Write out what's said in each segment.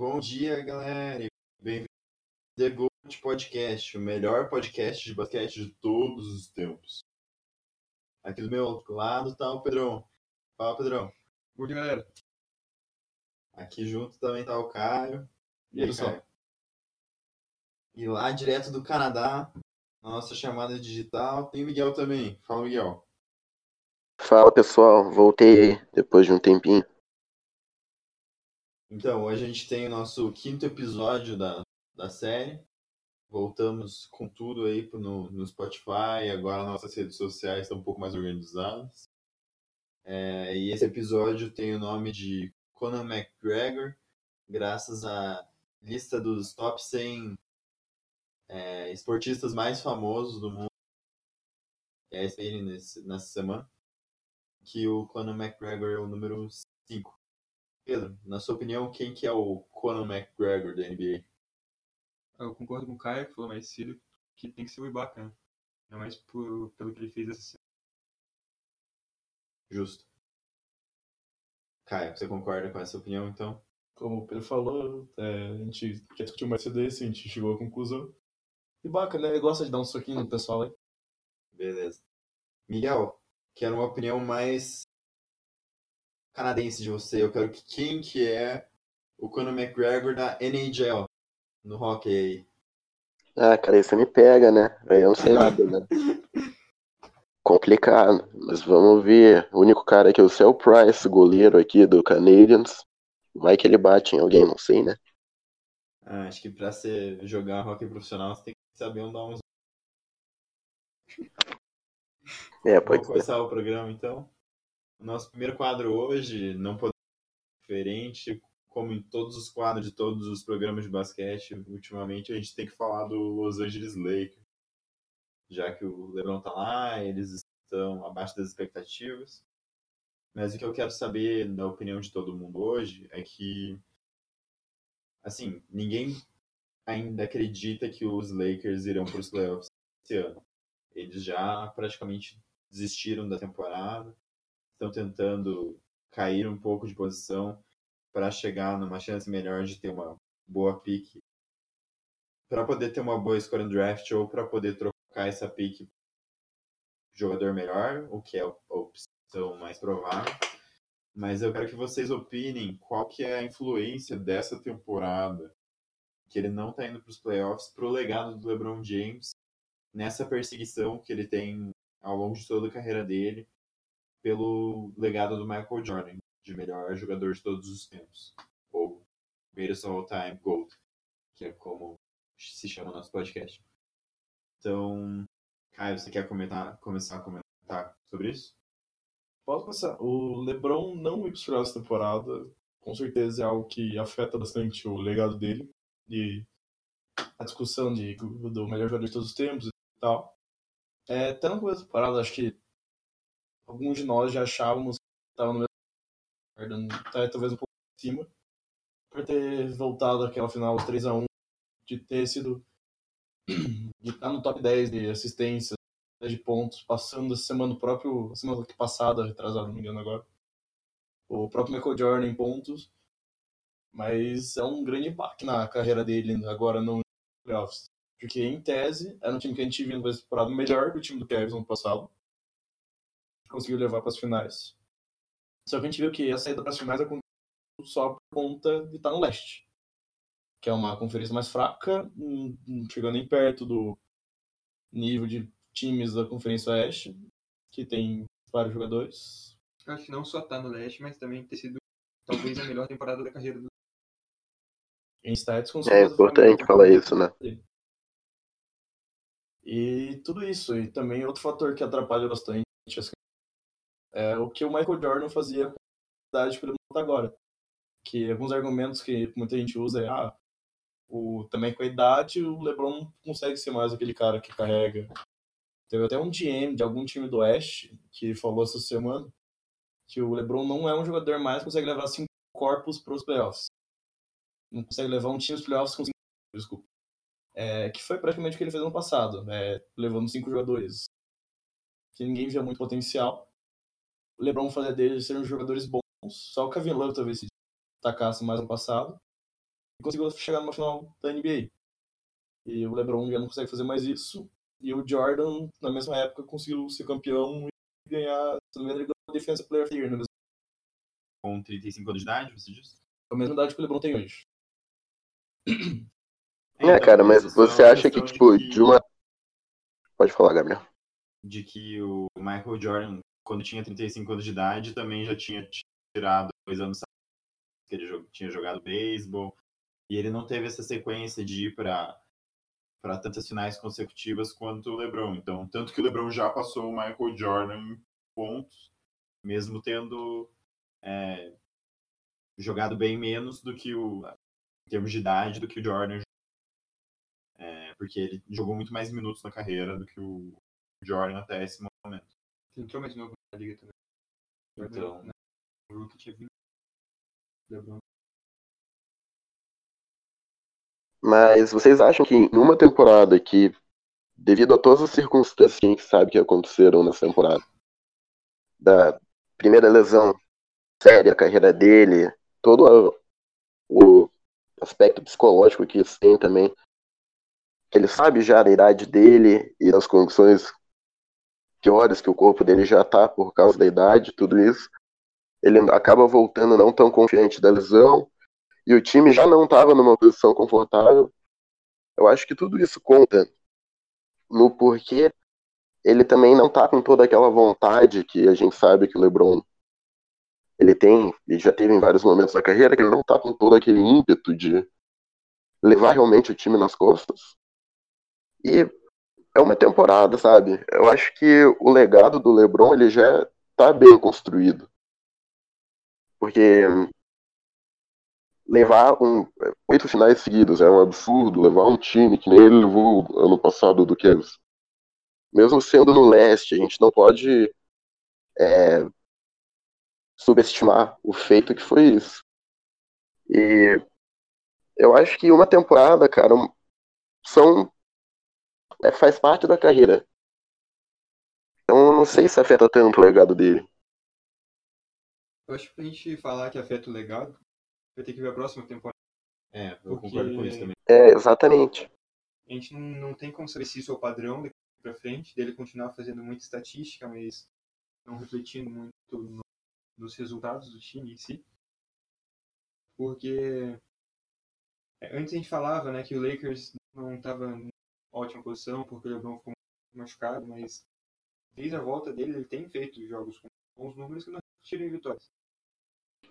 Bom dia, galera. Bem-vindo ao The Gold Podcast, o melhor podcast de basquete de todos os tempos. Aqui do meu lado tá o Pedrão. Fala, Pedrão. Bom dia, galera. Aqui junto também tá o Caio. E aí, pessoal? Caio? E lá, direto do Canadá, na nossa chamada digital, tem o Miguel também. Fala, Miguel. Fala pessoal, voltei aí depois de um tempinho. Então, hoje a gente tem o nosso quinto episódio da, da série. Voltamos com tudo aí no, no Spotify. Agora nossas redes sociais estão um pouco mais organizadas. É, e esse episódio tem o nome de Conor McGregor, graças à lista dos top 100 é, esportistas mais famosos do mundo. É esse nesse, nessa semana. Que o Conor McGregor é o número 5. Pedro, na sua opinião, quem que é o Conor McGregor da NBA? Eu concordo com o Caio, que falou mais cedo, que tem que ser o Ibaka, né? Ainda mais por, pelo que ele fez essa semana. Justo. Caio, você concorda com essa opinião, então? Como o Pedro falou, é, a gente já discutiu mais cedo esse, a gente chegou à conclusão. Bacana, né? Ele gosta de dar um soquinho no pessoal aí. Beleza. Miguel, quero uma opinião mais canadense de você. Eu quero que quem que é o Conor McGregor da NHL no hockey aí? Ah, cara, você me pega, né? Aí eu não sei nada, né? Complicado. Mas vamos ver. O único cara que eu sei é o Price, goleiro aqui do Canadiens. Vai que ele bate em alguém, não sei, né? Ah, acho que pra você jogar hockey profissional, você tem que saber onde dar uns. É, pode Vamos começar o programa então. O nosso primeiro quadro hoje não pode ser diferente, como em todos os quadros de todos os programas de basquete. Ultimamente a gente tem que falar do Los Angeles Lakers, já que o LeBron tá lá, eles estão abaixo das expectativas. Mas o que eu quero saber da opinião de todo mundo hoje é que, assim, ninguém ainda acredita que os Lakers irão para os playoffs esse ano. Eles já praticamente desistiram da temporada, estão tentando cair um pouco de posição para chegar numa chance melhor de ter uma boa pick, para poder ter uma boa escolha no draft ou para poder trocar essa por jogador melhor, o que é a opção mais provável. Mas eu quero que vocês opinem qual que é a influência dessa temporada, que ele não está indo para os playoffs, para o legado do LeBron James nessa perseguição que ele tem ao longo de toda a carreira dele pelo legado do Michael Jordan, de melhor jogador de todos os tempos, ou Greatest All Time Gold, que é como se chama nosso podcast. Então, Caio, você quer comentar, começar a comentar sobre isso? Posso começar? O LeBron não ir para essa temporada, com certeza é algo que afeta bastante o legado dele e a discussão de, do melhor jogador de todos os tempos e tal. É, até no começo da temporada, acho que alguns de nós já achávamos que estava no mesmo talvez um pouco acima, por ter voltado àquela final 3x1, de ter sido de estar no top 10 de assistências, de pontos, passando essa semana próprio, semana passada, retrasada, não me engano agora, o próprio Michael Jordan em pontos, mas é um grande impacto na carreira dele agora no playoffs. Porque, em tese, era um time que a gente viu numa temporada melhor que o time do Cavs no passado. Conseguiu levar para as finais. Só que a gente viu que a saída para as finais aconteceu só por conta de estar no leste. Que é uma conferência mais fraca, não chegando nem perto do nível de times da Conferência Oeste, que tem vários jogadores. Acho que não só tá no leste, mas também ter sido talvez a melhor temporada da carreira do Em stats, com É certeza, importante falar temporada isso, né? E tudo isso, e também outro fator que atrapalha bastante essa- é o que o Michael Jordan fazia com a idade que ele agora. Que alguns argumentos que muita gente usa é, ah, o, também com a idade o LeBron não consegue ser mais aquele cara que carrega. Teve até um GM de algum time do Oeste que falou essa semana que o LeBron não é um jogador mais que consegue levar cinco corpos para os playoffs. Não consegue levar um time aos playoffs com cinco, desculpa. É, que foi praticamente o que ele fez no passado, né? levando cinco jogadores que ninguém via muito potencial. LeBron fazia deles serem jogadores bons, só o Kevin Love talvez se destacasse mais no passado. e conseguiu chegar numa final da NBA. E o LeBron já não consegue fazer mais isso. E o Jordan, na mesma época, conseguiu ser campeão e ganhar, se não me engano, ele ganhou a Defensive Player of the Year, né? Com 35 anos de idade, você disse? a mesma idade que o LeBron tem hoje. É, então, cara, mas você acha que, tipo, que- de uma. Pode falar, Gabriel. de que o Michael Jordan, quando tinha 35 anos de idade, também já tinha tirado dois anos que ele tinha jogado beisebol, e ele não teve essa sequência de ir para para tantas finais consecutivas quanto o LeBron. Então, tanto que o LeBron já passou o Michael Jordan em pontos, mesmo tendo é, jogado bem menos do que o em termos de idade do que o Jordan é, porque ele jogou muito mais minutos na carreira do que o Jordan até esse entrou mais novo na liga também. Então. Na- O Rookie tinha 20. LeBron. Mas vocês acham que em uma temporada que, devido a todas as circunstâncias que a gente sabe que aconteceram nessa temporada, da primeira lesão séria, a carreira dele, todo o aspecto psicológico que isso tem também, ele sabe já da idade dele e das condições piores que o corpo dele já tá por causa da idade, tudo isso, ele acaba voltando não tão confiante da lesão, e o time já não estava numa posição confortável. Eu acho que tudo isso conta no porquê ele também não tá com toda aquela vontade que a gente sabe que o LeBron ele tem e já teve em vários momentos da carreira que ele não tá com todo aquele ímpeto de levar realmente o time nas costas. E é uma temporada, sabe? Eu acho que o legado do LeBron ele já tá bem construído. Porque levar um, oito finais seguidos é um absurdo. Levar um time que nem ele levou ano passado do Cavs. Mesmo sendo no leste, a gente não pode é, subestimar o feito que foi isso. E eu acho que uma temporada, cara, são é, faz parte da carreira. Então eu não sei se afeta tanto o legado dele. Eu acho que pra gente falar que afeta o legado, vai ter que ver a próxima temporada. É, eu Porque- concordo com isso também. É, exatamente. A gente não, não tem como saber se isso é o padrão daqui pra frente, dele continuar fazendo muita estatística, mas não refletindo muito no- nos resultados do time em si. Porque é, antes a gente falava né, que o Lakers não estava ótima posição porque o LeBron ficou machucado, mas desde a volta dele ele tem feito jogos com bons números que não tiram em vitórias.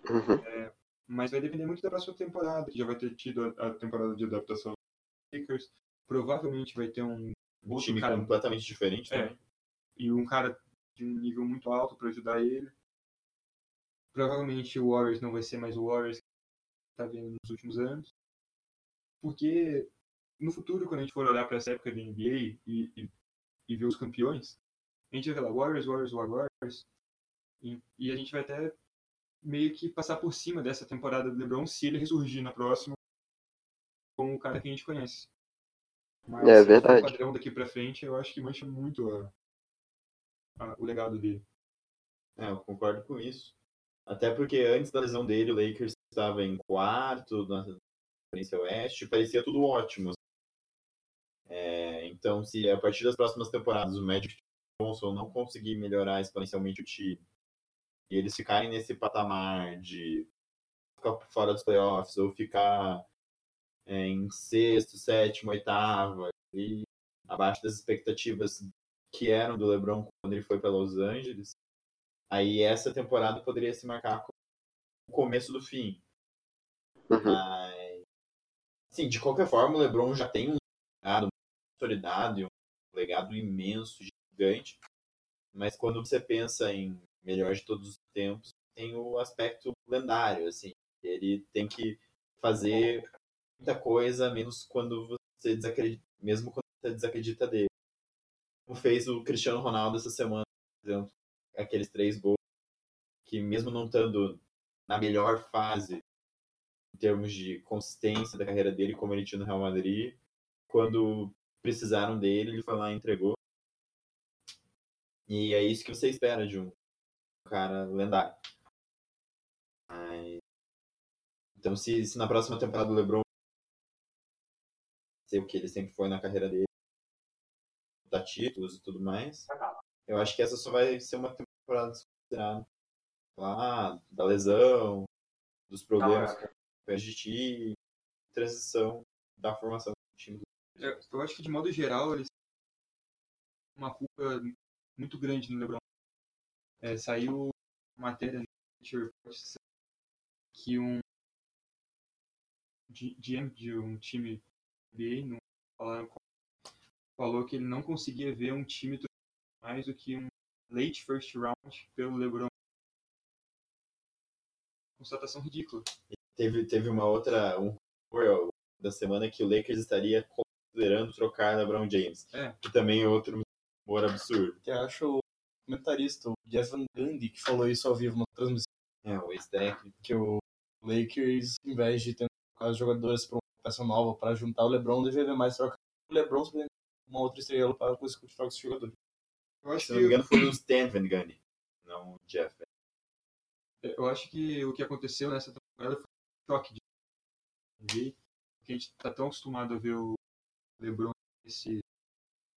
Uhum. Mas vai depender muito da próxima temporada, que já vai ter tido a, a temporada de adaptação Lakers. Provavelmente vai ter um Um time cara completamente diferente É. e um cara de um nível muito alto para ajudar ele. Provavelmente o Warriors não vai ser mais o Warriors que tá vendo nos últimos anos. Porque no futuro, quando a gente for olhar para essa época da NBA e, e, e ver os campeões, a gente vai falar Warriors, Warriors, Warriors. E, e a gente vai até meio que passar por cima dessa temporada do LeBron se ele ressurgir na próxima como o cara que a gente conhece. Mas É se for verdade. o padrão daqui pra frente, eu acho que mancha muito a- a- o legado dele. É, eu concordo com isso. Até porque antes da lesão dele, o Lakers estava em quarto na Conferência Oeste, parecia tudo ótimo. Então, se a partir das próximas temporadas o Magic Johnson não conseguir melhorar exponencialmente o time, e eles ficarem nesse patamar de ficar fora dos playoffs ou ficar é, em sexto, sétimo, oitavo, e abaixo das expectativas que eram do LeBron quando ele foi para Los Angeles, aí essa temporada poderia se marcar como o começo do fim. Uhum. Mas, sim, de qualquer forma, o LeBron já tem um legado muito consolidado e um legado imenso, gigante. Mas quando você pensa em melhor de todos os tempos, tem o aspecto lendário, assim. Ele tem que fazer muita coisa, menos quando você desacredita, mesmo quando você desacredita dele. Como fez o Cristiano Ronaldo essa semana, por exemplo, aqueles três gols, que mesmo não estando na melhor fase em termos de consistência da carreira dele, como ele tinha no Real Madrid, quando precisaram dele, ele foi lá e entregou. E é isso que você espera de um cara lendário. Mas... Então, se, se na próxima temporada o LeBron ser o que ele sempre foi na carreira dele, dar títulos e tudo mais. Eu acho que essa só vai ser uma temporada desconsiderada. Lá, da lesão, dos problemas com o PSGT, transição da formação do time. do- Eu, eu acho que, de modo geral, eles uma culpa muito grande no LeBron. É, saiu matéria no que um GM de um time NBA não falaram com- falou que ele não conseguia ver um time mais do que um late first round pelo LeBron. Constatação ridícula. Teve, teve uma outra, um da semana que o Lakers estaria considerando trocar LeBron James. É. Que também é outro rumor absurdo. Que acho o comentarista, o Jeff Van Gundy, que falou isso ao vivo na transmissão, É, o ex-técnico. que o Lakers, em vez de trocar os jogadores para uma peça nova para juntar o LeBron, deveria mais trocar o LeBron simplesmente uma outra estrela para conseguir trocar os jogadores. Eu acho Se não me que engano, foi o Stan Van Gundy, não o Jeff. Eu acho que o que aconteceu nessa temporada foi um choque de a gente tá tão acostumado a ver o LeBron esse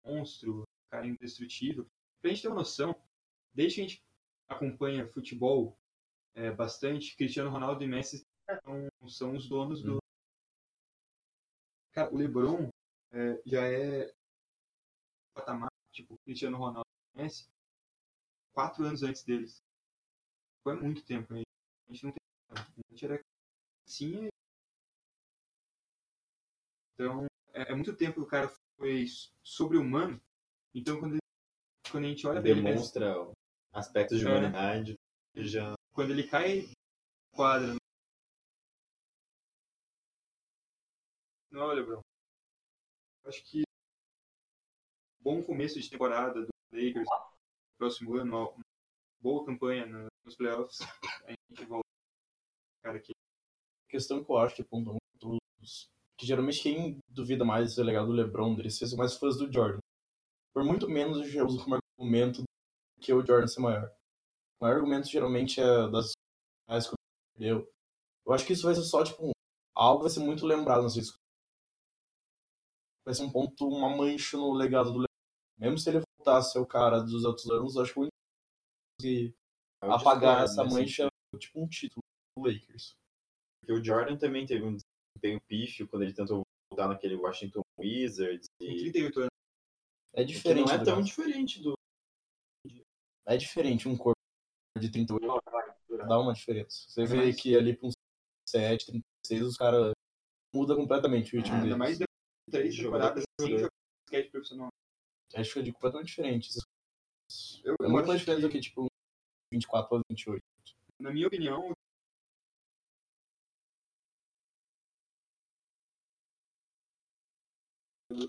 monstro, cara indestrutível. Pra gente ter uma noção, desde que a gente acompanha futebol é, bastante, Cristiano Ronaldo e Messi são, são os donos do. Cara, o LeBron é, já é patamar, tipo, Cristiano Ronaldo e Messi, quatro anos antes deles. Foi muito tempo aí. A gente não tem. A gente era sim. Então, é, é muito tempo que o cara foi sobre-humano. Então, quando, ele- quando a gente olha pra ele, Demonstra aspectos de É. humanidade. e Já quando ele cai na quadra. Não, olha, Bruno. Acho que bom começo de temporada do Lakers. Próximo ano, uma boa campanha no- nos playoffs. A gente volta. Cara, A questão que eu acho que aponta muito os- que geralmente quem duvida mais do legado do LeBron, eles são mais fãs do Jordan. Por muito menos eu uso como argumento que o Jordan ser maior. O maior argumento geralmente é das mais que perdeu. Eu acho que isso vai ser só, tipo, algo vai ser muito lembrado nas discussões. Vai ser um ponto, uma mancha no legado do LeBron. Mesmo se ele voltasse a ser o cara dos outros anos, eu acho que o único que apagar discordo essa mancha é tipo um título do Lakers. Porque o Jordan também teve um desempenho pífio quando ele tentou voltar naquele Washington Wizards. E 38 anos. É que diferente. não é tão diferente do. É diferente um corpo de 38 dá uma diferença. Você vê Mas- que ali pra uns 7, 36, os caras muda completamente o ritmo Ainda deles. mais depois de três temporadas por sem jogar basquete profissional. Acho que é de completamente diferente. Eu, É eu muito mais diferente que, do que, tipo, 24 a 28. na minha opinião,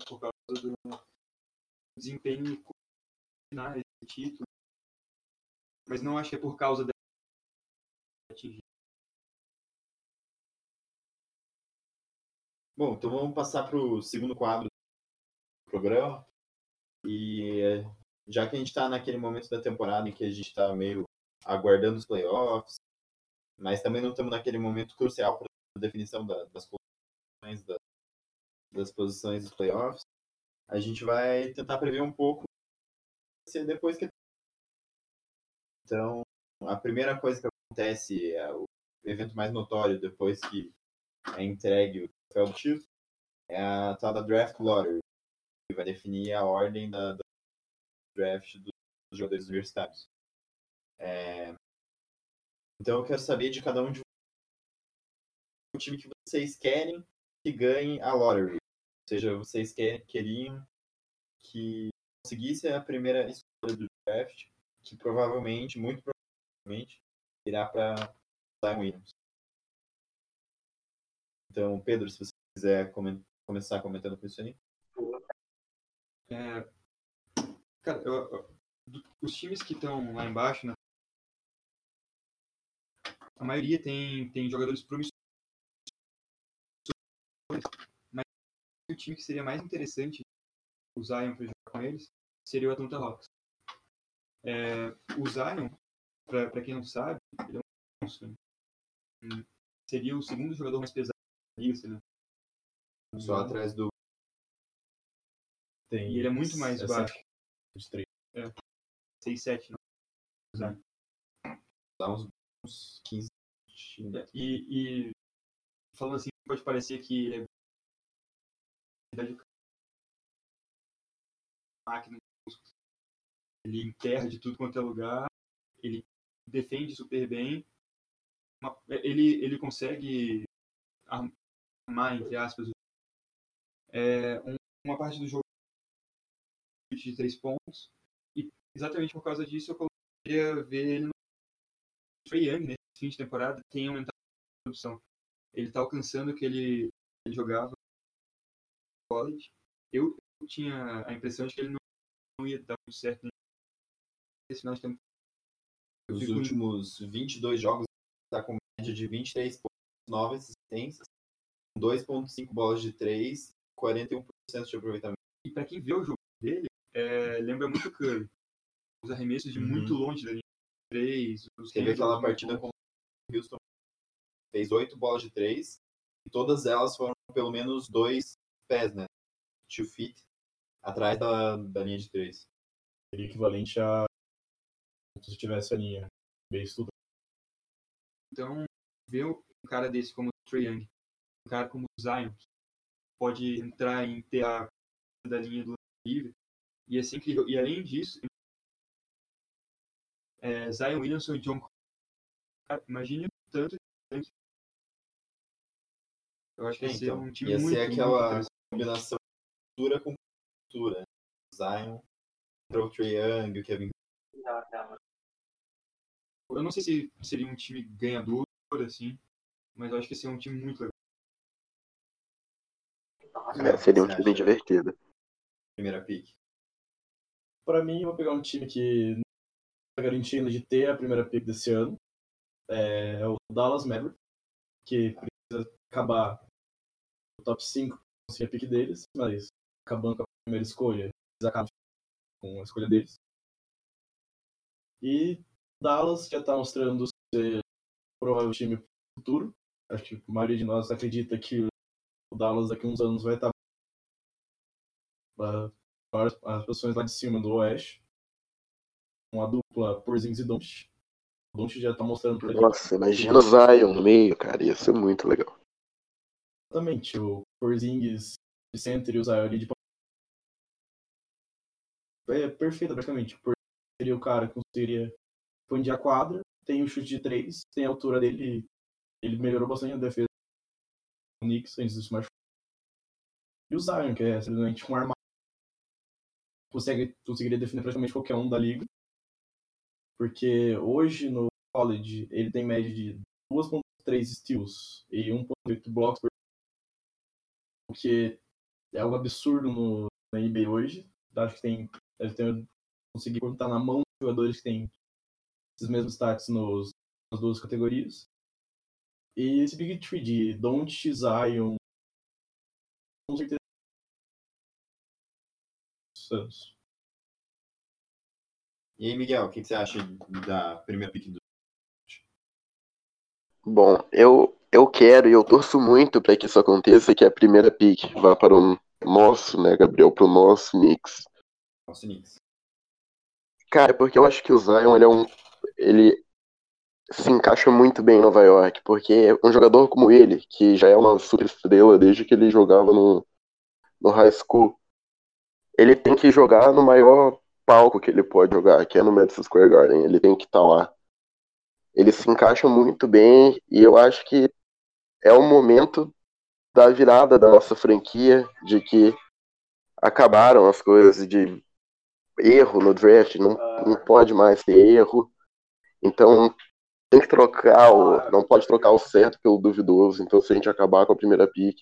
por causa do desempenho finais do título. Mas não acho que é por causa da. Bom, então vamos passar para o segundo quadro do programa. E é, já que a gente está naquele momento da temporada em que a gente está meio aguardando os playoffs, mas também não estamos naquele momento crucial para a definição da- das posições da- das posições dos playoffs, a gente vai tentar prever um pouco se depois que então a primeira coisa que acontece é o evento mais notório depois que é entregue o troféu do título é a tal da draft lottery que vai definir a ordem da, da draft dos jogadores universitários. É, Então eu quero saber de cada um de o time que vocês querem que ganhe a lottery. Seja, vocês quer, queriam que conseguisse a primeira escolha do draft, que provavelmente, muito provavelmente, irá para Zion Williams. Então, Pedro, se você quiser começar comentando com isso aí. É, cara, eu- eu- os times que estão lá embaixo, né, a maioria tem, tem jogadores promissores. Mas o time que seria mais interessante o Zion para jogar com eles seria o Atlanta Hawks. É, o Zion, para quem não sabe, ele é um monstro. né? Hum, Seria o segundo jogador mais pesado da liga, se ele não me Só engano. atrás do tem. E ele é muito mais é baixo. 23. 6, 7, não. Dá uns, uns 15. E, e falando assim, pode parecer que é máquina de. Ele enterra de tudo quanto é lugar, ele defende super bem, ele, ele consegue armar, entre aspas, é, um- uma parte do jogo de três pontos, e exatamente por causa disso eu queria ver ele no Trae Young, nesse fim de temporada, tem aumentado a produção. Ele está alcançando o que ele, ele jogava college. Eu, tinha a impressão de que ele não, não ia dar muito certo nesse final de temporada. Os fico- últimos 22 jogos está com média de 23 pontos, 9 assistências, 2.5 bolas de 3, 41% de aproveitamento. E para quem vê o jogo dele, é, lembra muito o Curry. Os arremessos de Uhum. muito longe da linha de 3. Os Teve aquela partida com o Houston, fez 8 bolas de 3, e todas elas foram pelo menos 2 pés, né? 2 feet, atrás da, da linha de 3. Seria equivalente a. Se tivesse a linha bem estudada. Então, ver um cara desse como o Trae Young, um cara como o Zion, que pode entrar em TA da linha do livre, e assim que e além disso, é, Zion Williamson e John. Cara, imagine o tanto de. Eu acho que ia ser Então, um time ia muito, ser muito aquela interessante. Combinação cultura com cultura. Zion, contra o Trae Young, o Kevin Eu não sei se seria um time ganhador, assim, mas eu acho que ia ser um time muito legal. É, seria um time divertido. primeira pick. Pra mim, eu vou pegar um time que não tá garantindo de ter a primeira pick desse ano. É o Dallas Mavericks, que precisa acabar no top 5 com a pick deles, mas acabando com a primeira escolha, eles acabam com a escolha deles. E Dallas já tá mostrando ser provável time futuro. Acho que a maioria de nós acredita que o Dallas daqui a uns anos vai estar ah, para as posições lá de cima do Oeste. Uma dupla Porzingis e Doncic. Doncic já tá mostrando pra Nossa, imagina o Zion no meio, cara. Ia ser muito legal. Exatamente o Porzingis de center e o Zion de é perfeito praticamente. Porzingis seria o cara que conseguiria expandir a quadra, tem o chute de três, tem a altura dele, ele melhorou bastante a defesa do Knicks antes do machucar. E o Zion, que é simplesmente um armário, consegue, conseguiria defender praticamente qualquer um da liga. Porque hoje no college ele tem média de 2.3 steals e 1.8 blocos por o que é algo absurdo no, na NBA hoje. Acho que tem deve ter conseguir contar na mão de jogadores que têm esses mesmos stats nos, nas duas categorias. E esse Big Tree de Don't Zion com certeza Santos. E aí, Miguel, o que, que você acha da primeira pick do Bom, eu, eu quero e eu torço muito para que isso aconteça, que a primeira pick vá para o nosso, né, Gabriel, para o nosso mix. nosso Knicks? Cara, porque eu acho que o Zion, ele é um. Ele se encaixa muito bem em Nova York, porque um jogador como ele, que já é uma super estrela desde que ele jogava no, no high school, ele tem que jogar no maior palco que ele pode jogar, que é no Madison Square Garden. Ele tem que estar lá. Ele se encaixa muito bem e eu acho que é o momento da virada da nossa franquia, de que acabaram as coisas de erro no draft, não, não pode mais ter erro. Então tem que trocar o. Não pode trocar o certo pelo duvidoso. Então se a gente acabar com a primeira pick,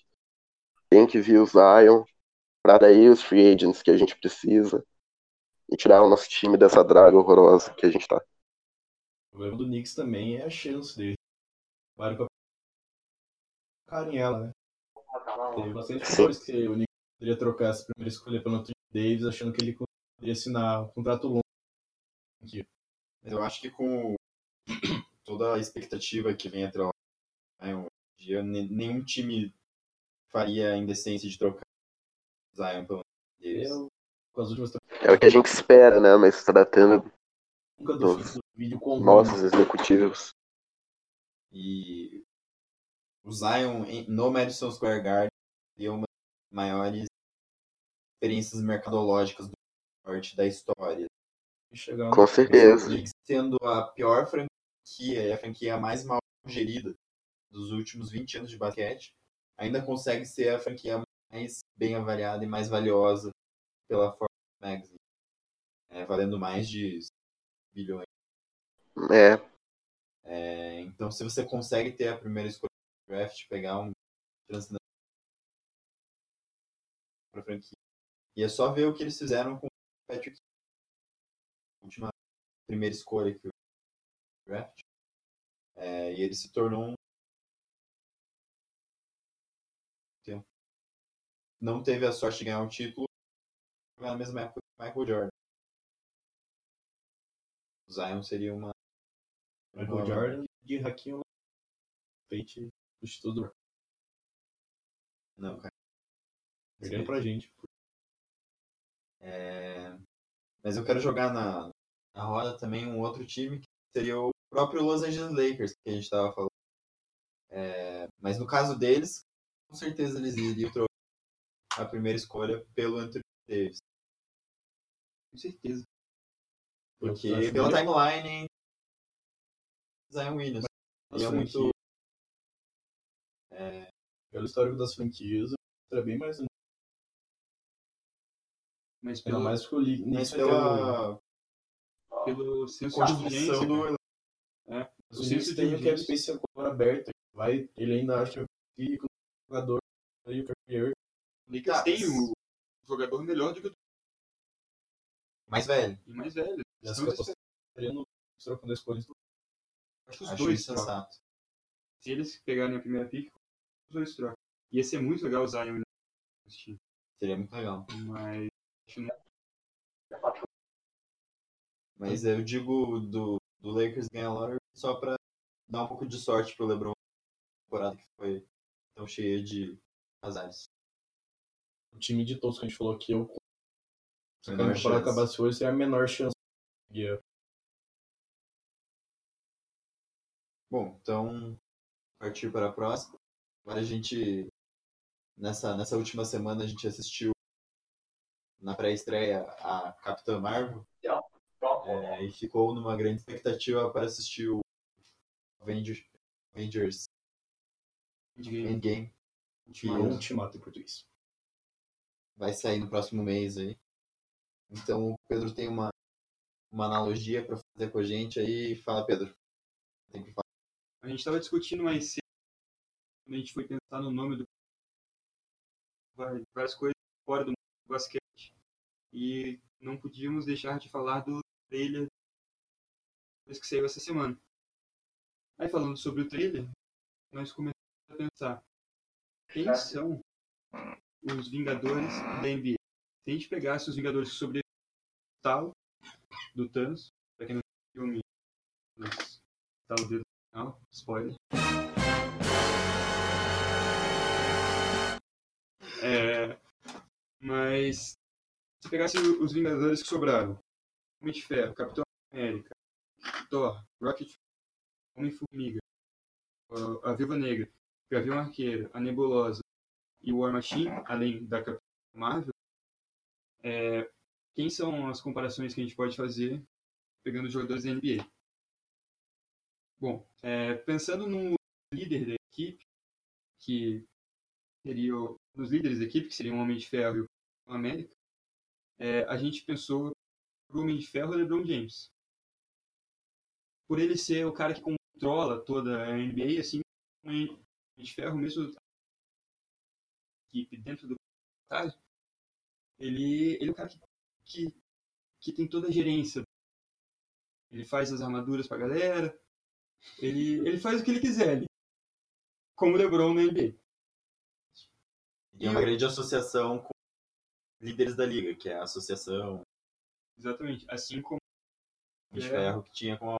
tem que vir o Zion para daí os free agents que a gente precisa e tirar o nosso time dessa draga horrorosa que a gente tá. O problema do Knicks também é a chance dele. A cara em ela, né? Teve bastante coisa que o Knicks poderia trocar essa primeira escolha pelo Anthony Davis, achando que ele poderia assinar um contrato longo. Eu acho que com toda a expectativa que vem atrás, né, em dia, ne- nenhum time faria a indecência de trocar Zion pelo Davis. Eu com as últimas É o que a gente espera, né? Mas tratando nunca do Dos vídeo com nossos executivos. E o Zion no Madison Square Garden seria uma das maiores experiências mercadológicas do esporte da história. chegar Com certeza. Sendo a pior franquia e a franquia mais mal gerida dos últimos 20 anos de basquete, ainda consegue ser a franquia mais bem avaliada e mais valiosa pela Forbes Magazine, é, valendo mais de bilhões. É, É, então, se você consegue ter a primeira escolha draft, pegar um para franquia, e é só ver o que eles fizeram com o Patrick, a última primeira escolha que o draft, é, e ele se tornou um não teve a sorte de ganhar um título na mesma época que o Michael Jordan. O Zion seria uma Michael Jordan de Raquinho Pate do título do não, cara. Perdendo pra gente. É, Mas eu quero jogar na, na roda também um outro time, que seria o próprio Los Angeles Lakers, que a gente estava falando. É, Mas no caso deles, com certeza eles iriam trocar a primeira escolha pelo Anthony Davis. Com certeza. Porque pela timeline, Zion Williams. Ele é muito. É, Pelo histórico das franquias, é bem mais. Mas Ainda pelo, mais que o League. mas o- pela pelo senso de urgência, do. cara. O O de tem o cap space agora aberto. Vai, ele ainda acha que o jogador aí o O Lakers Tá, tem o jogador melhor do que o Mais velho. e mais velho. já se Estamos apostaria no trocando a escolha. Acho que os Acho dois sensato. Se eles pegarem a primeira pick, os dois trocam. Ia ser muito legal o Zion nesse time. Seria muito legal. Mas acho que não Mas eu digo do, do Lakers ganhar a lottery só pra dar um pouco de sorte pro LeBron na temporada que foi tão cheia de azares. O time de todos que a gente falou aqui, eu, se a temporada acabasse hoje, seria a menor chance. de conseguir. Bom, então partir para a próxima. Agora a gente nessa nessa última semana a gente assistiu na pré-estreia a Capitã Marvel é, e ficou numa grande expectativa para assistir o Avengers, Avengers Endgame. Endgame que Um ultimato em português. vai sair no próximo mês aí. Então o Pedro tem uma, uma analogia para fazer com a gente aí. Fala, Pedro. Tem que falar. A gente estava discutindo mais a gente foi pensar no nome do. várias coisas fora do basquete. E não podíamos deixar de falar do trailer que saiu essa semana. Aí, falando sobre o trailer, nós começamos a pensar: quem são os Vingadores da NBA? Se a gente pegasse os Vingadores que sobreviveram ao talo do Thanos, pra quem não viu o filme, nos talo dedo no final, spoiler. Mas se pegasse os Vingadores que sobraram, Homem de Ferro, Capitão América, Thor, Rocket, Homem-Formiga, a a Viúva Negra, Gavião Arqueiro, a Nebulosa e War Machine, além da Capitã Marvel, é, quem são as comparações que a gente pode fazer pegando os jogadores da NBA? Bom, é, pensando no líder da equipe, que seria o- nos líderes da equipe, que seriam o Homem de Ferro Capitão América, é, a gente pensou no Homem de Ferro e LeBron James. Por ele ser o cara que controla toda a NBA, assim, o Homem de Ferro, mesmo equipe dentro do caso, ele, ele é o cara que, que, que tem toda a gerência. Ele faz as armaduras pra galera, ele, ele faz o que ele quiser ali. Como o LeBron na NBA. E é uma grande associação com líderes da liga, que é a associação Exatamente. Assim como de É. ferro que tinha com a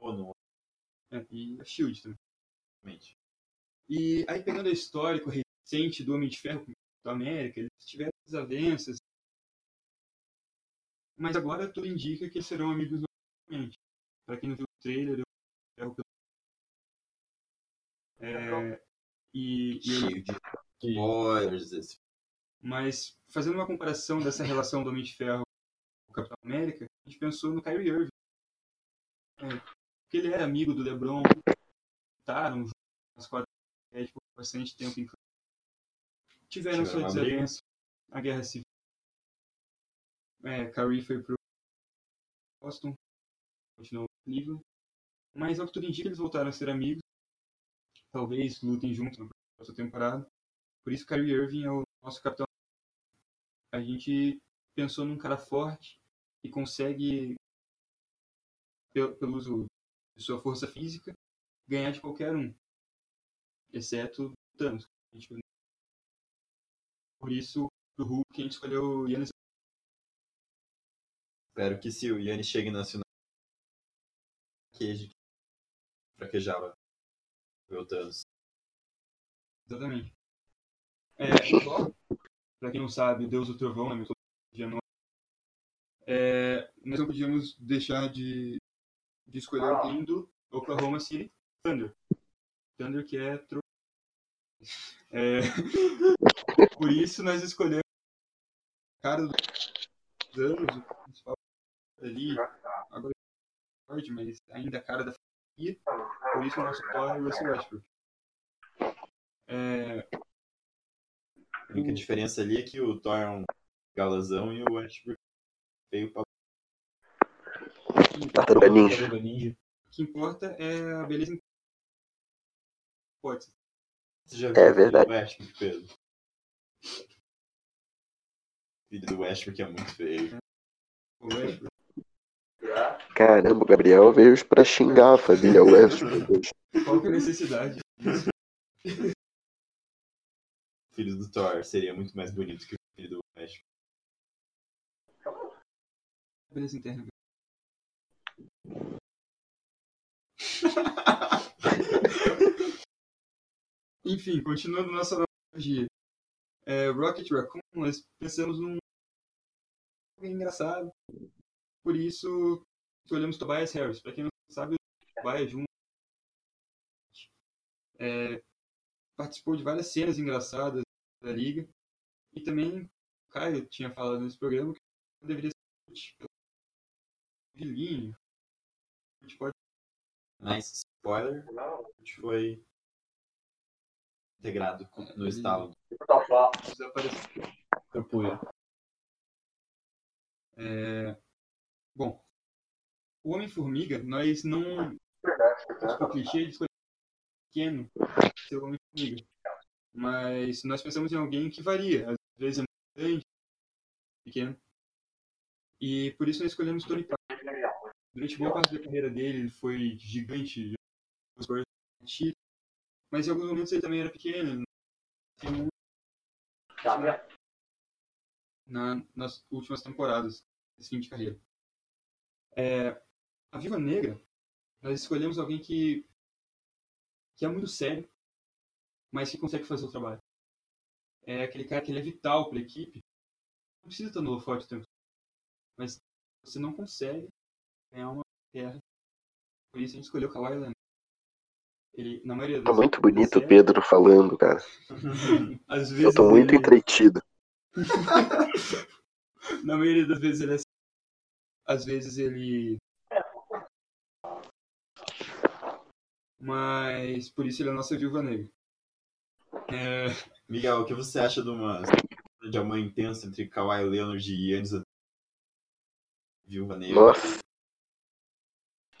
ONU. é, e a Shield também. realmente. E aí, pegando o histórico recente do Homem de Ferro com o Capitão América, eles tiveram desavenças. Mas agora tudo indica que eles serão amigos novamente. Pra quem não viu o trailer, eu ferro. É, e, e Cheio de Que- spoilers esse Mas, fazendo uma comparação dessa relação do Homem de Ferro com o Capitão América, a gente pensou no Kyrie Irving. É, porque ele era amigo do LeBron, lutaram nas quatro é, por bastante tempo em campo. Tiveram Tiveram sua desavença, a guerra civil. É, Kyrie foi pro Boston, continuou no Cleveland. Mas, ao que tudo indica, eles voltaram a ser amigos. Talvez lutem juntos na próxima temporada. Por isso, Kyrie Irving é o nosso capitão. A gente pensou num cara forte que consegue, pelo, uso de sua força física, ganhar de qualquer um, exceto Thanos. A gente- Por isso, pro Hulk, a gente escolheu o Yannis. Espero que se o Yannis chegue na final, queijo fraquejava o Thanos. Exatamente. É, o Thor, pra quem não sabe, o Deus do Trovão na mitologia nórdica, é, nós não podíamos deixar de, de escolher alguém do Oklahoma City Thunder. Thunder que é trovão. É, por isso nós escolhemos o cara dos anos, o principal ali, agora é forte, mas ainda a cara da franquia. Por isso o nosso Thor é o Russell Westbrook. É, A única diferença ali é que o Thor é um galazão e o Westbrook veio pra Tartaruga Ninja. Ninja. O que importa é a beleza. Pode ser. Você já É viu o filho verdade. do Westbrook, Pedro? O filho do Westbrook é muito feio. O Westbrook. Caramba, o Gabriel veio pra xingar a família Westbrook. Qual que é a necessidade? O filho do Thor seria muito mais bonito que o filho do interna. Enfim, continuando nossa analogia. É, Rocket Raccoon, nós pensamos num engraçado. Por isso, escolhemos Tobias Harris. Pra quem não sabe, o Tobias um é, participou de várias cenas engraçadas da liga. E também o Caio tinha falado nesse programa que deveria ser pelo Vilinho. A gente pode Mas, spoiler, a gente foi integrado no estalo. desaparecer. Capoeira. É, Bom, o Homem-Formiga, nós não. Tipo, clichê de escolher pequeno ser o Homem-Formiga. Mas nós pensamos em alguém que varia. Às vezes é muito grande, pequeno. E por isso nós escolhemos Tony Parker. Durante boa parte da carreira dele, ele foi gigante, mas em alguns momentos ele também era pequeno. tinha um na, nas últimas temporadas desse fim de carreira. É, a Viva Negra, nós escolhemos alguém que, que é muito sério, mas que consegue fazer o trabalho. É aquele cara que ele é vital para a equipe. Não precisa estar no holofote o tempo mas você não consegue ganhar uma guerra. Por isso a gente escolheu Kawhi Leonard. Ele, na maioria Tá das muito bonito o séries, Pedro falando, cara. Eu tô muito ele- entretido. Na maioria das vezes ele é. Às vezes ele. Mas por isso ele é a nossa viúva negra. É, Miguel, o que você acha de uma de amor intensa entre Kawhi Leonard e Yannis Viúva Negra? Nossa.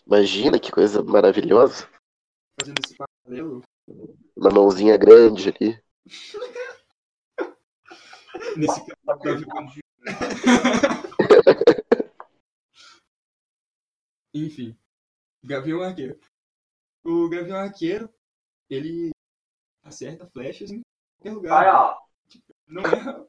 Imagina que coisa maravilhosa. fazendo esse paralelo, Uma mãozinha grande ali. nesse caso da viúva negra. Enfim, Gavião Arqueiro. O Gavião Arqueiro, ele acerta flechas em qualquer lugar. Não é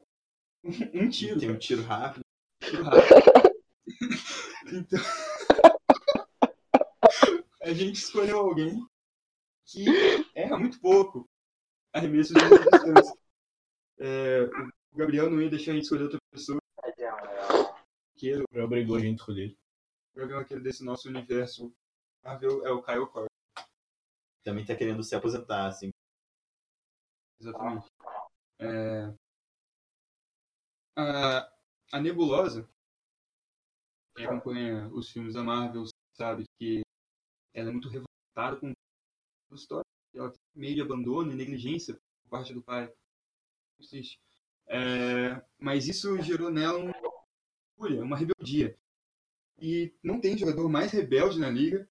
um, um tiro. Tem um tiro rápido. tiro rápido. Então, a gente escolheu alguém que erra muito pouco arremessos de distância. É, o Gabriel não ia deixar a gente escolher outra pessoa arqueiro, Já obrigou a gente a escolher. o Gavião Arqueiro desse nosso universo Marvel é o Kyle Korg. Também tá querendo se aposentar, assim. Exatamente. É, A, a Nebulosa, quem acompanha os filmes da Marvel sabe que ela é muito revoltada com a história. Ela tem meio de abandono e negligência por parte do pai. Muito triste. É, mas isso gerou nela uma fúria, uma rebeldia. E não tem jogador mais rebelde na liga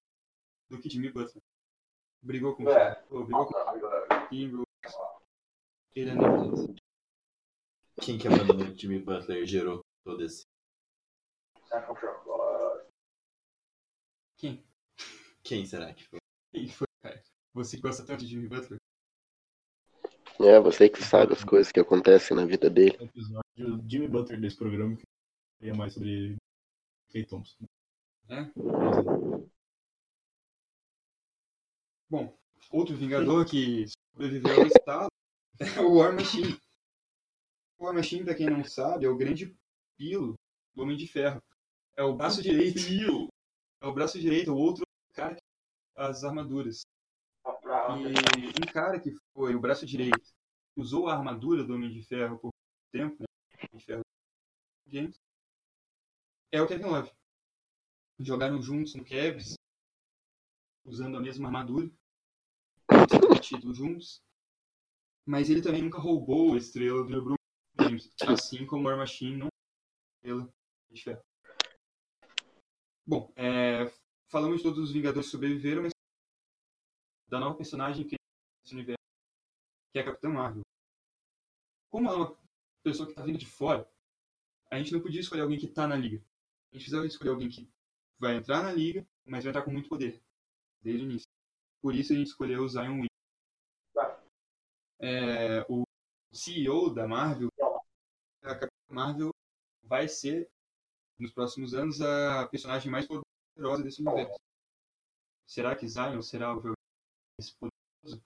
do que Jimmy Butler. Brigou com É. o brigou com o Kimbrel. Ele é negligência. Quem que abandonou o Jimmy Butler e gerou todo esse. Quem? Quem será que foi? Quem foi, cara? Você que gosta tanto de Jimmy Butler? É, você que sabe as coisas que acontecem na vida dele. O episódio do Jimmy Butler desse programa que seria mais sobre Clay Thompson. É? Bom, outro Vingador que sobreviveu ao estado é o War Machine. O War Machine, pra quem não sabe, é o grande pilo do Homem de Ferro. É o braço direito. É o braço direito, o outro cara que as armaduras. E um cara que foi o braço direito, usou a armadura do Homem de Ferro por tempo, né? Homem de Ferro James, é o Kevin Love. Jogaram juntos no Cavs, usando a mesma armadura, título juntos. Mas ele também nunca roubou a estrela do LeBron James, assim como o War Machine não Homem de Ferro. Bom, é, falamos de todos os Vingadores sobreviveram, mas da nova personagem que nesse universo, que é a Capitã Marvel. Como ela é uma pessoa que está vindo de fora, a gente não podia escolher alguém que está na liga. A gente precisava escolher alguém que vai entrar na liga, mas vai entrar com muito poder, desde o início. Por isso a gente escolheu o Zion. É, o CEO da Marvel, a Capitã Marvel, vai ser, nos próximos anos, a personagem mais poderosa desse universo. Será que Zion será o esse poderoso?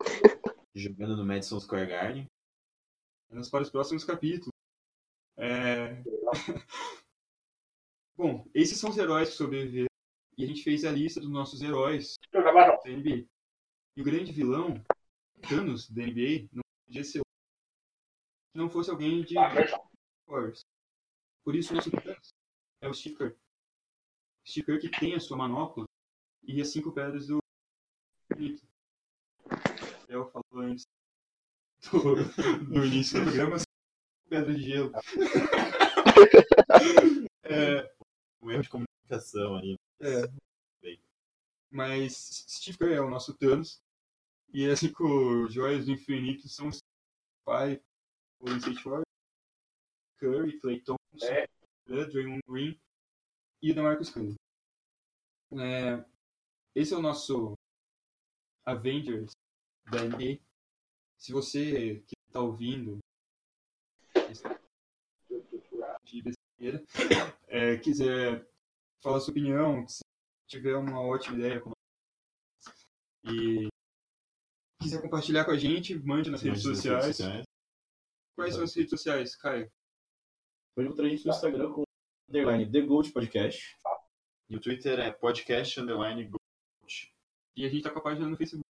Jogando no Madison Square Garden. Vamos para os próximos capítulos. É... Bom, esses são os heróis que sobreviveram. E a gente fez a lista dos nossos heróis da NBA. E o grande vilão, Thanos, da NBA, não podia ser. Se não fosse alguém de Warriors. Por isso, o nosso Thanos é o Steve Kerr. Steve Kerr que tem a sua manopla e as cinco pedras do Nito. Eu falou antes do, do início do programa, pedra de gelo. É, Um erro de comunicação aí. é. Bem. Mas Steve Kerr é o nosso Thanos. E as cinco joias do infinito são os pai, Golden State Warriors, Curry, Clay Thompson, é. Draymond Green e o DeMarcus Cousins. É, esse é o nosso Avengers da NBA. Se você que está ouvindo de besteira, é, quiser falar sua opinião, se tiver uma ótima ideia como e quiser compartilhar com a gente, mande nas redes Nas sociais. sociais. Quais são as redes sociais, Caio? Pode botar a gente no Instagram com underline The Gold Podcast. E o Twitter é podcast underline Gold. E a gente tá com a página no Facebook.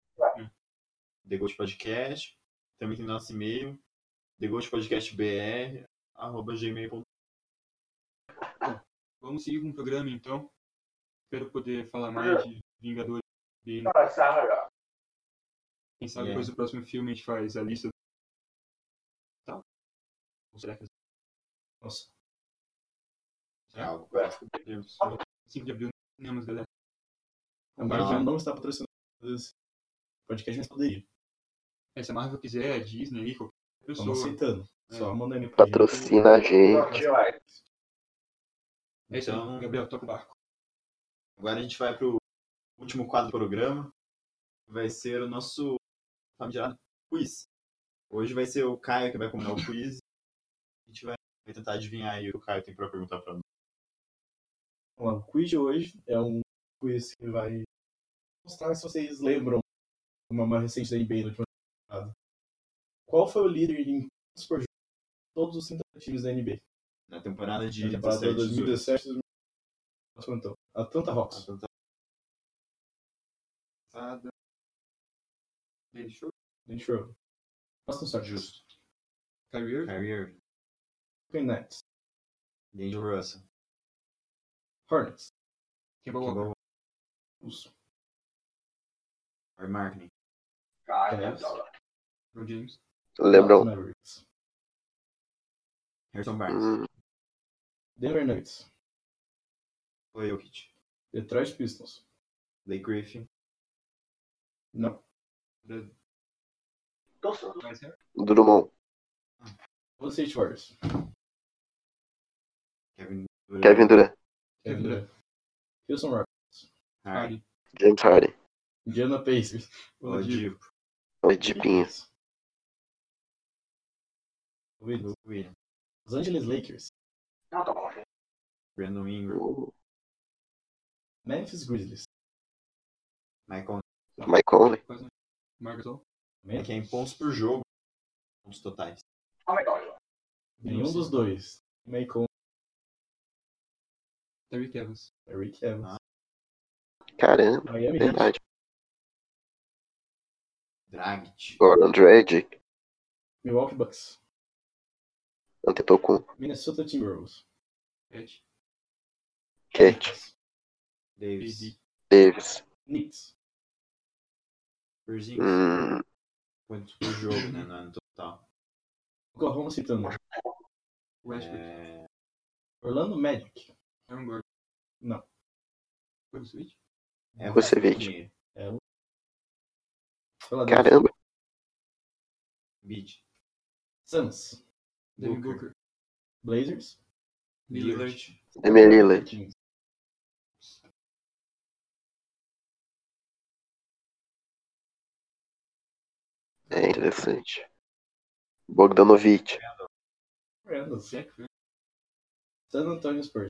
The Gold Podcast. Também tem nosso e-mail. TheGoldPodcastBR arroba gmail.com. Vamos seguir com o programa então. Espero poder falar mais de Vingadores. E, quem sabe Yeah. depois do próximo filme a gente faz a lista. Tá? Ou será que Nossa. É algo prático. 5 de abril não cinemas, galera? A Marvel não está patrocinando esse podcast, mas poderia. É, se a Marvel quiser, a Disney aí, qualquer pessoa. Estamos aceitando. É. Só manda e-mail pra gente. Patrocina a gente. É isso aí, Então- Gabriel, toca o barco. Agora a gente vai pro último quadro do programa. Vai ser o nosso famigerado quiz. Hoje vai ser o Caio que vai comandar o quiz. A gente vai tentar adivinhar aí o que o Caio tem pra perguntar pra nós. Lá, o quiz de hoje é um quiz que vai mostrar se vocês lembram uma mais recente da NBA na última temporada. Qual foi o líder em todos os 30 times da NBA? Na temporada de Na temporada 17, 2017 2018. Então, Atlanta Hawks. Atlanta Danny Schroeder. Boston Celtics. Justo. Kyrie Irving. Kyrie Irving, Brooklyn Nets. D'Angelo Russell, Hornets. Kemba Walker. Os Walker, Marketing, Cavs. LeBron James. LeBron. Mavericks. Harrison Barnes, Hum, Denver Nuggets. Jokic, Detroit Pistons. Blake Griffin, Não. Drummond. State Warriors. Kevin Durant, Kevin Durant. Kevin Durant. Houston Rockets. Harden. James Harden. Indiana Pacers. Oladipo. Williams. Williams, Los Angeles Lakers. Brandon Ingram, Memphis Grizzlies. Michael Mike Conley. Marc Gasol. Também. que é em pontos por jogo, pontos totais. Nenhum dos dois. Macon. Terry Evans. Rick Evans. Ah. Caramba, Miami verdade. Dragic, Gordon Dragic. Milwaukee Bucks. Antetokounmpo. Minnesota Timberwolves. Ed. Cat. Davis, AD. Davis. Knicks. Porzingis, Hum, pontos por jogo, né, no total. Oklahoma City Thunder. Westbrook. É, Orlando Magic. Aaron Gordon. Não. Foi o Switch? é Vucevic. Philadelphia. caramba. Beat, Suns. Devin Booker. Booker. Blazers. Lillard, Damian Lillard. É interessante. Bogdanovic. Randall. Zach Randolph. San Antonio Spurs.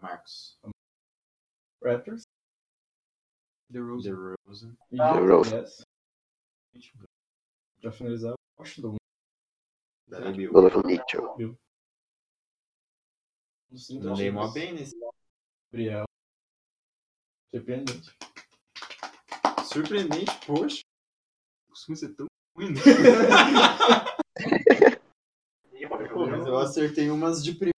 Marcos, Raptors. DeRozan. DeRozan, DeRozan. Yes. Pra finalizar, Washington. Donovan Mitchell. 30 Mandei mó bem nesse. Gabriel. Surpreendente. Surpreendente, poxa. Costuma ser tão ruim. né? Mas eu acertei umas de primeira.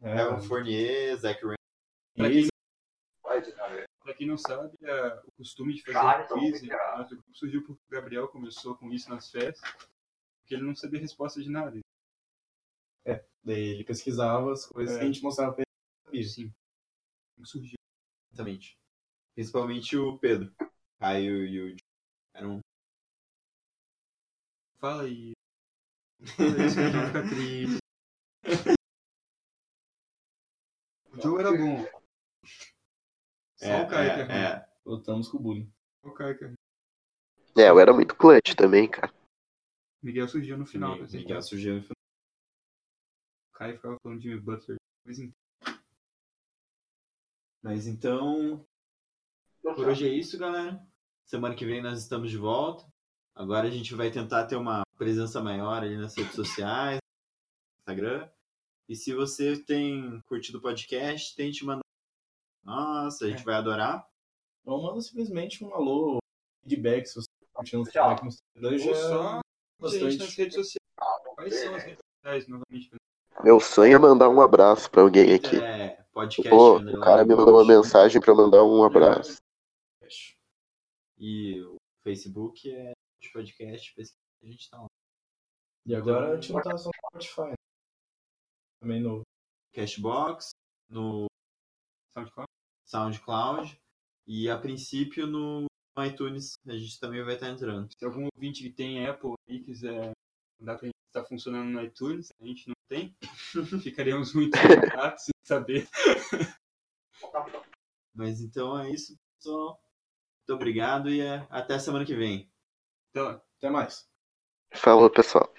É, Evan Fournier, Zach Randolph. Pra quem, pra quem não sabe, é, o costume de fazer quiz em nosso grupo surgiu porque o Gabriel começou com isso nas festas, porque ele não sabia a resposta de nada. Daí ele pesquisava as coisas É. que a gente mostrava pra ele. Sim. Surgiu. Exatamente. Principalmente o Pedro. Caio e o. Eram Fala aí. Fala isso que a gente ficar triste. O Joe era bom. Só É, o Caio que é é, é. Lutamos com o bullying. Só o Caio que é. É, eu era muito clutch também, cara. Miguel surgiu no final. Miguel- assim, Miguel surgiu no final. O Caio ficava falando de Jimmy Butler. Mas Mas então. Por hoje é isso, galera. Semana que vem nós estamos de volta. Agora a gente vai tentar ter uma presença maior ali nas redes sociais, no Instagram. E se você tem curtido o podcast, tente mandar. Nossa, a gente vai adorar. Ou manda simplesmente um alô, feedback, se você tá curtindo o feedback no Instagram. Já só nas bastante. redes sociais. Quais são as redes sociais, novamente? Meu sonho é mandar um abraço pra alguém aqui. É, podcast. Pô, o underline cara me mandou uma coach. mensagem pra mandar um abraço. E o Facebook é podcast, pesquisa, a gente tá lá. E agora a gente não tá só no Spotify. né? Também no Cashbox, no SoundCloud? SoundCloud e a princípio no iTunes a gente também vai estar entrando. Se algum ouvinte que tem Apple e quiser mandar pra gente se tá funcionando no iTunes, a gente não tem, ficaríamos muito gratos em saber. Mas então é isso, pessoal. Muito obrigado e é, até semana que vem. Então, Até mais. Falou, pessoal.